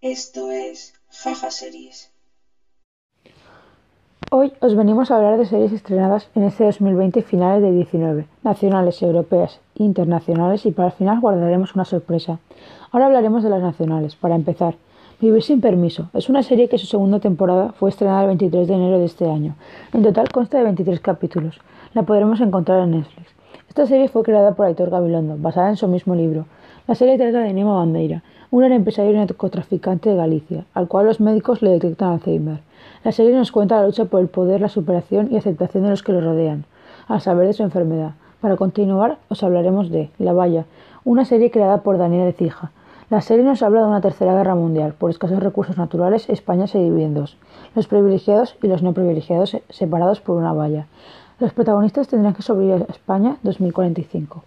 Esto es Jaja Series. Hoy os venimos a hablar de series estrenadas en este 2020 y finales de 19, nacionales, europeas, internacionales y para el final guardaremos una sorpresa. Ahora hablaremos de las nacionales. Para empezar, Vivir sin permiso es una serie que su segunda temporada fue estrenada el 23 de enero de este año. En total consta de 23 capítulos. La podremos encontrar en Netflix. Esta serie fue creada por Aitor Gabilondo, basada en su mismo libro. La serie trata de Nemo Bandeira, un gran empresario narcotraficante de Galicia, al cual los médicos le detectan Alzheimer. La serie nos cuenta la lucha por el poder, la superación y aceptación de los que lo rodean, al saber de su enfermedad. Para continuar, os hablaremos de La Valla, una serie creada por Daniel Ecija. La serie nos habla de una tercera guerra mundial. Por escasos recursos naturales, España se divide en dos: los privilegiados y los no privilegiados, separados por una valla. Los protagonistas tendrán que sobrevivir a España 2045.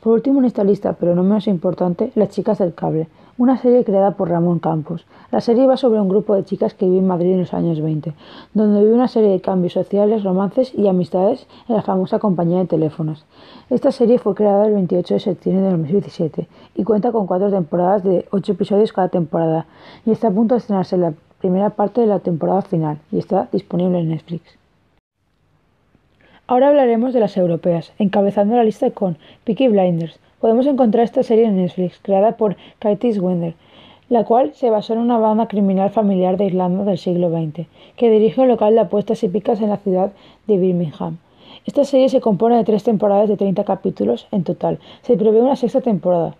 Por último en esta lista, pero no menos importante, Las chicas del cable, una serie creada por Ramón Campos. La serie va sobre un grupo de chicas que vive en Madrid en los años 20, donde vive una serie de cambios sociales, romances y amistades en la famosa compañía de teléfonos. Esta serie fue creada el 28 de septiembre de 2017 y cuenta con cuatro temporadas de ocho episodios cada temporada y está a punto de estrenarse la primera parte de la temporada final y está disponible en Netflix. Ahora hablaremos de las europeas, encabezando la lista con Peaky Blinders. Podemos encontrar esta serie en Netflix, creada por Katie Wender, la cual se basó en una banda criminal familiar de Irlanda del siglo XX, que dirige un local de apuestas hípicas en la ciudad de Birmingham. Esta serie se compone de tres temporadas de 30 capítulos en total. Se prevé una sexta temporada.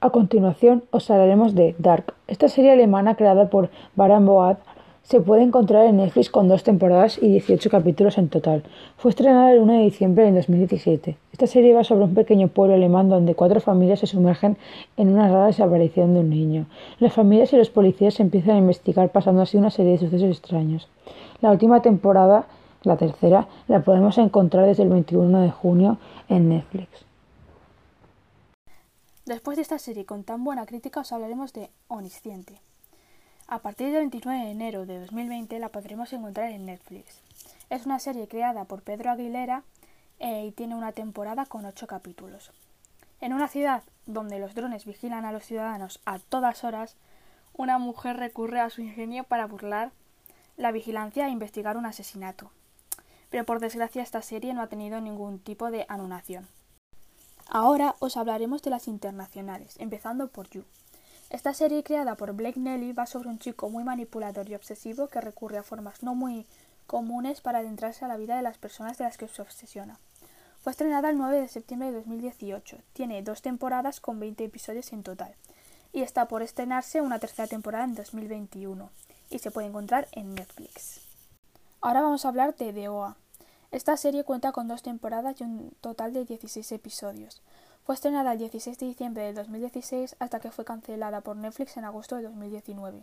A continuación os hablaremos de Dark. Esta serie alemana creada por Baran Boad se puede encontrar en Netflix con dos temporadas y 18 capítulos en total. Fue estrenada el 1 de diciembre de 2017. Esta serie va sobre un pequeño pueblo alemán donde cuatro familias se sumergen en una rara desaparición de un niño. Las familias y los policías empiezan a investigar pasando así una serie de sucesos extraños. La última temporada, la tercera, la podemos encontrar desde el 21 de junio en Netflix. Después de esta serie con tan buena crítica os hablaremos de Onisciente. A partir del 29 de enero de 2020 la podremos encontrar en Netflix. Es una serie creada por Pedro Aguilera eh, y tiene una temporada con ocho capítulos. En una ciudad donde los drones vigilan a los ciudadanos a todas horas, una mujer recurre a su ingenio para burlar la vigilancia e investigar un asesinato. Pero por desgracia esta serie no ha tenido ningún tipo de anunación. Ahora os hablaremos de las internacionales, empezando por You. Esta serie creada por Blake Nelly va sobre un chico muy manipulador y obsesivo que recurre a formas no muy comunes para adentrarse a la vida de las personas de las que se obsesiona. Fue estrenada el 9 de septiembre de 2018. Tiene dos temporadas con 20 episodios en total. Y está por estrenarse una tercera temporada en 2021. Y se puede encontrar en Netflix. Ahora vamos a hablar de The OA. Esta serie cuenta con dos temporadas y un total de 16 episodios. Fue estrenada el 16 de diciembre de 2016 hasta que fue cancelada por Netflix en agosto de 2019.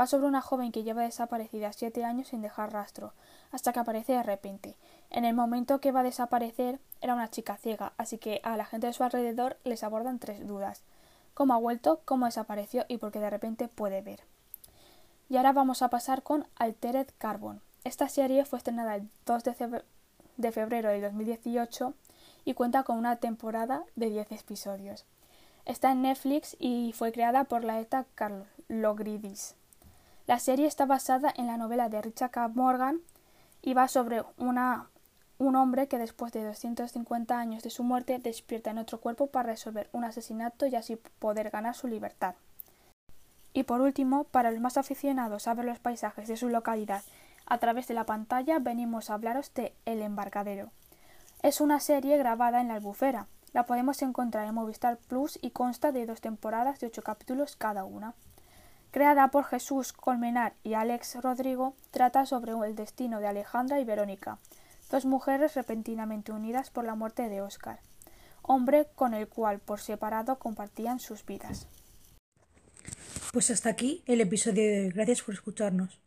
Va sobre una joven que lleva desaparecida siete años sin dejar rastro, hasta que aparece de repente. En el momento que va a desaparecer era una chica ciega, así que a la gente de su alrededor les abordan tres dudas. ¿Cómo ha vuelto? ¿Cómo desapareció? Y por qué de repente puede ver. Y ahora vamos a pasar con Altered Carbon. Esta serie fue estrenada el 2 de febrero de 2018 y cuenta con una temporada de 10 episodios. Está en Netflix y fue creada por la ETA Carlogridis. La serie está basada en la novela de Richard K. Morgan y va sobre una, un hombre que después de 250 años de su muerte despierta en otro cuerpo para resolver un asesinato y así poder ganar su libertad. Y por último, para los más aficionados a ver los paisajes de su localidad a través de la pantalla, venimos a hablaros de El embarcadero. Es una serie grabada en la albufera. La podemos encontrar en Movistar Plus y consta de dos temporadas de ocho capítulos cada una. Creada por Jesús Colmenar y Alex Rodrigo, trata sobre el destino de Alejandra y Verónica, dos mujeres repentinamente unidas por la muerte de Oscar, hombre con el cual por separado compartían sus vidas. Pues hasta aquí el episodio de. Gracias por escucharnos.